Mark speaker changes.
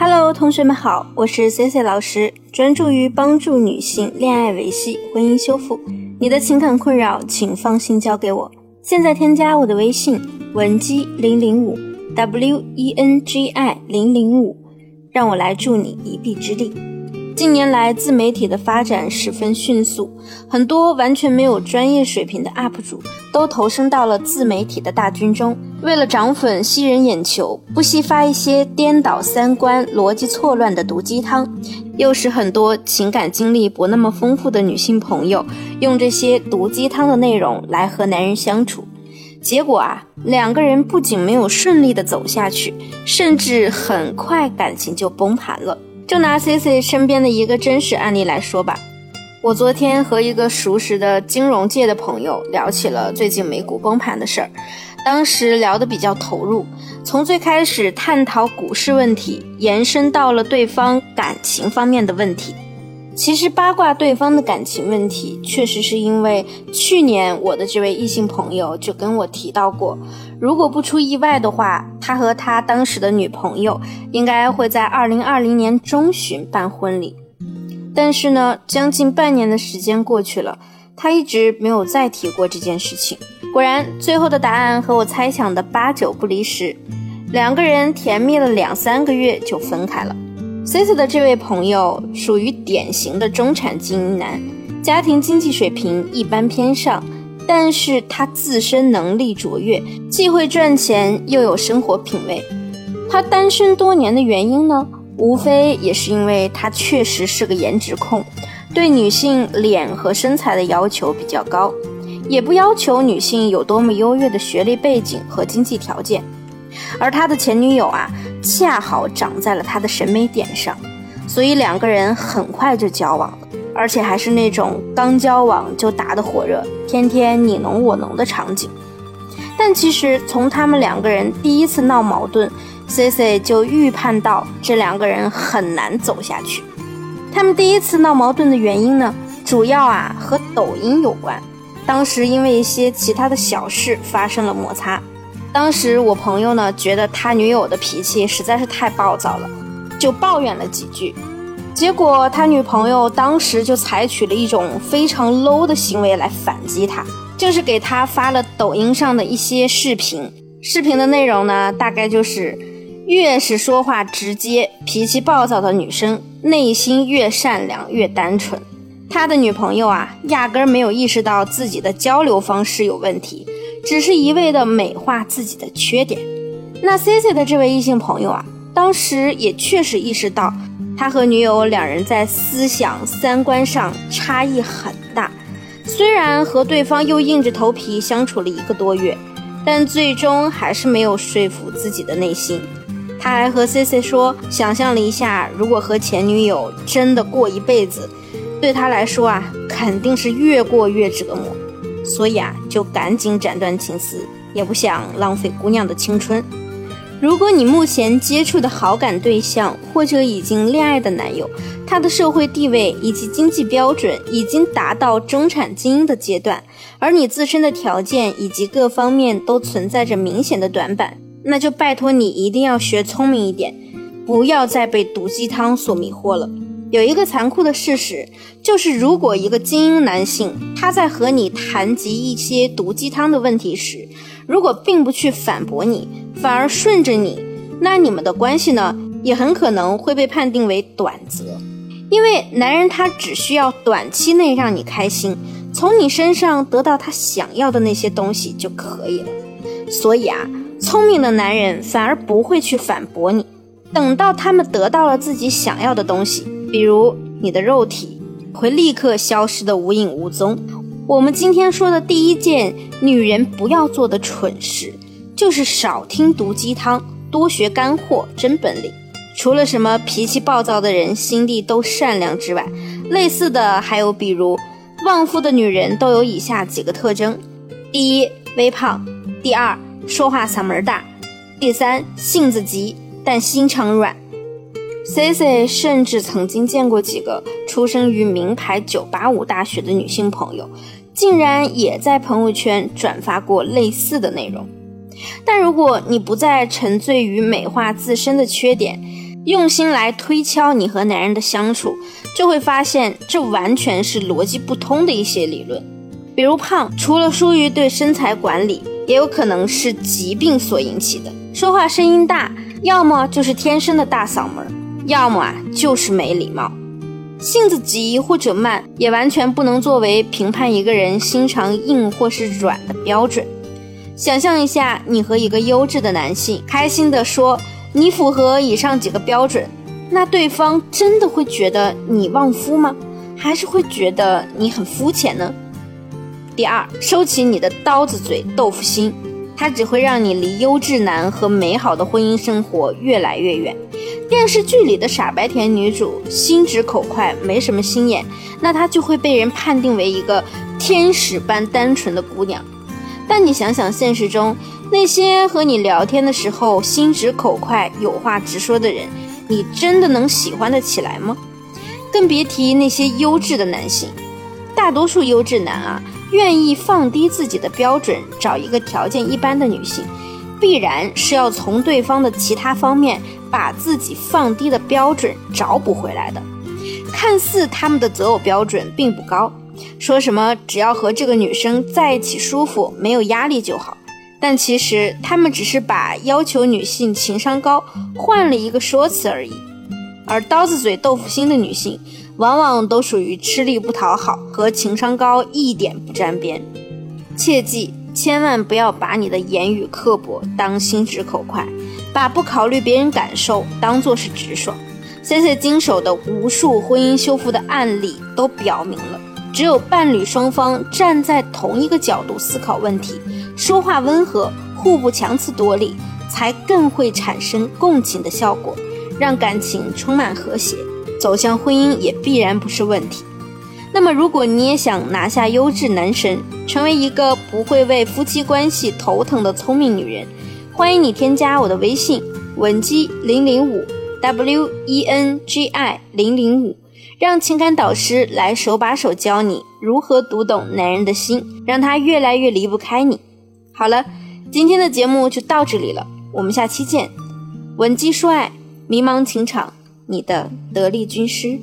Speaker 1: Hello，同学们好，我是 C C 老师，专注于帮助女性恋爱维系、婚姻修复。你的情感困扰，请放心交给我。现在添加我的微信文姬零零五 W E N G I 零零五，让我来助你一臂之力。近年来，自媒体的发展十分迅速，很多完全没有专业水平的 UP 主都投身到了自媒体的大军中。为了涨粉、吸人眼球，不惜发一些颠倒三观、逻辑错乱的毒鸡汤，又使很多情感经历不那么丰富的女性朋友用这些毒鸡汤的内容来和男人相处。结果啊，两个人不仅没有顺利的走下去，甚至很快感情就崩盘了。就拿 C C 身边的一个真实案例来说吧，我昨天和一个熟识的金融界的朋友聊起了最近美股崩盘的事儿，当时聊得比较投入，从最开始探讨股市问题，延伸到了对方感情方面的问题。其实八卦对方的感情问题，确实是因为去年我的这位异性朋友就跟我提到过，如果不出意外的话，他和他当时的女朋友应该会在二零二零年中旬办婚礼。但是呢，将近半年的时间过去了，他一直没有再提过这件事情。果然，最后的答案和我猜想的八九不离十，两个人甜蜜了两三个月就分开了。Cici 的这位朋友属于典型的中产精英男，家庭经济水平一般偏上，但是他自身能力卓越，既会赚钱又有生活品味。他单身多年的原因呢，无非也是因为他确实是个颜值控，对女性脸和身材的要求比较高，也不要求女性有多么优越的学历背景和经济条件。而他的前女友啊，恰好长在了他的审美点上，所以两个人很快就交往了，而且还是那种刚交往就打得火热，天天你侬我侬的场景。但其实从他们两个人第一次闹矛盾，C C 就预判到这两个人很难走下去。他们第一次闹矛盾的原因呢，主要啊和抖音有关，当时因为一些其他的小事发生了摩擦。当时我朋友呢，觉得他女友的脾气实在是太暴躁了，就抱怨了几句。结果他女朋友当时就采取了一种非常 low 的行为来反击他，就是给他发了抖音上的一些视频。视频的内容呢，大概就是越是说话直接、脾气暴躁的女生，内心越善良、越单纯。他的女朋友啊，压根没有意识到自己的交流方式有问题。只是一味的美化自己的缺点，那 C C 的这位异性朋友啊，当时也确实意识到，他和女友两人在思想三观上差异很大。虽然和对方又硬着头皮相处了一个多月，但最终还是没有说服自己的内心。他还和 C C 说，想象了一下，如果和前女友真的过一辈子，对他来说啊，肯定是越过越折磨。所以啊，就赶紧斩断情丝，也不想浪费姑娘的青春。如果你目前接触的好感对象或者已经恋爱的男友，他的社会地位以及经济标准已经达到中产精英的阶段，而你自身的条件以及各方面都存在着明显的短板，那就拜托你一定要学聪明一点，不要再被毒鸡汤所迷惑了。有一个残酷的事实，就是如果一个精英男性他在和你谈及一些毒鸡汤的问题时，如果并不去反驳你，反而顺着你，那你们的关系呢，也很可能会被判定为短则。因为男人他只需要短期内让你开心，从你身上得到他想要的那些东西就可以了。所以啊，聪明的男人反而不会去反驳你，等到他们得到了自己想要的东西。比如你的肉体会立刻消失的无影无踪。我们今天说的第一件女人不要做的蠢事，就是少听毒鸡汤，多学干货真本领。除了什么脾气暴躁的人心地都善良之外，类似的还有比如旺夫的女人都有以下几个特征：第一，微胖；第二，说话嗓门大；第三，性子急但心肠软。C C 甚至曾经见过几个出生于名牌985大学的女性朋友，竟然也在朋友圈转发过类似的内容。但如果你不再沉醉于美化自身的缺点，用心来推敲你和男人的相处，就会发现这完全是逻辑不通的一些理论。比如胖，除了疏于对身材管理，也有可能是疾病所引起的。说话声音大，要么就是天生的大嗓门，要么啊就是没礼貌。性子急或者慢，也完全不能作为评判一个人心肠硬或是软的标准。想象一下，你和一个优质的男性开心地说。你符合以上几个标准，那对方真的会觉得你旺夫吗？还是会觉得你很肤浅呢？第二，收起你的刀子嘴豆腐心，它只会让你离优质男和美好的婚姻生活越来越远。电视剧里的傻白甜女主心直口快，没什么心眼，那她就会被人判定为一个天使般单纯的姑娘。但你想想，现实中。那些和你聊天的时候心直口快、有话直说的人，你真的能喜欢得起来吗？更别提那些优质的男性。大多数优质男啊，愿意放低自己的标准，找一个条件一般的女性，必然是要从对方的其他方面把自己放低的标准找补回来的。看似他们的择偶标准并不高，说什么只要和这个女生在一起舒服、没有压力就好。但其实他们只是把要求女性情商高换了一个说辞而已，而刀子嘴豆腐心的女性，往往都属于吃力不讨好和情商高一点不沾边。切记，千万不要把你的言语刻薄当心直口快，把不考虑别人感受当做是直爽。C C 经手的无数婚姻修复的案例都表明了，只有伴侣双方站在同一个角度思考问题。说话温和，互不强词夺理，才更会产生共情的效果，让感情充满和谐，走向婚姻也必然不是问题。那么，如果你也想拿下优质男神，成为一个不会为夫妻关系头疼的聪明女人，欢迎你添加我的微信文姬零零五 w e n g i 零零五，让情感导师来手把手教你如何读懂男人的心，让他越来越离不开你。好了，今天的节目就到这里了，我们下期见。闻鸡说爱，迷茫情场，你的得力军师。